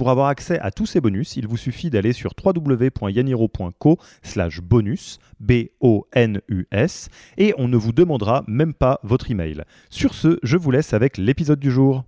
Pour avoir accès à tous ces bonus, il vous suffit d'aller sur www.yaniro.co slash bonus, B-O-N-U-S, et on ne vous demandera même pas votre email. Sur ce, je vous laisse avec l'épisode du jour.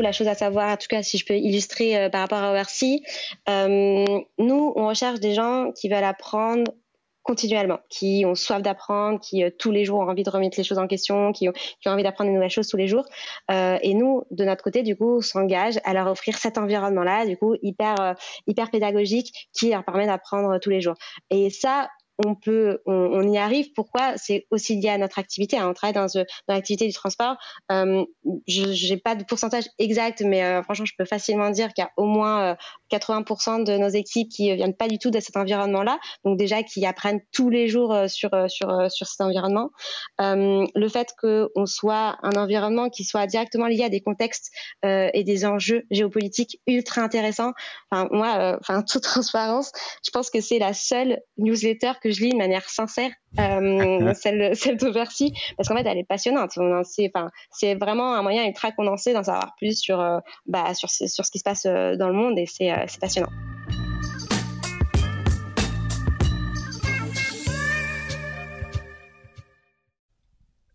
la chose à savoir, en tout cas si je peux illustrer euh, par rapport à ORC, euh, nous on recherche des gens qui veulent apprendre continuellement, qui ont soif d'apprendre, qui euh, tous les jours ont envie de remettre les choses en question, qui ont, envie d'apprendre de nouvelles choses tous les jours. Euh, et nous, de notre côté, du coup, on s'engage à leur offrir cet environnement-là, du coup, hyper, euh, hyper pédagogique, qui leur permet d'apprendre tous les jours. Et ça, on peut, on, y arrive. Pourquoi C'est aussi lié à notre activité. Hein. On travaille dans, dans l'activité du transport. Euh, je n'ai pas de pourcentage exact, mais euh, franchement, je peux facilement dire qu'il y a au moins 80% euh, de nos équipes qui viennent pas du tout de cet environnement-là. Donc déjà, qui apprennent tous les jours sur sur sur cet environnement. le fait qu'on soit un environnement qui soit directement lié à des contextes et des enjeux géopolitiques ultra intéressants. Enfin, moi, enfin toute transparence, je pense que c'est la seule newsletter que je lis de manière sincère, euh, celle, celle de Bercy, parce qu'en fait, elle est passionnante. C'est vraiment un moyen ultra condensé d'en savoir plus sur, euh, bah, sur, sur, ce qui se passe euh, dans le monde et c'est passionnant.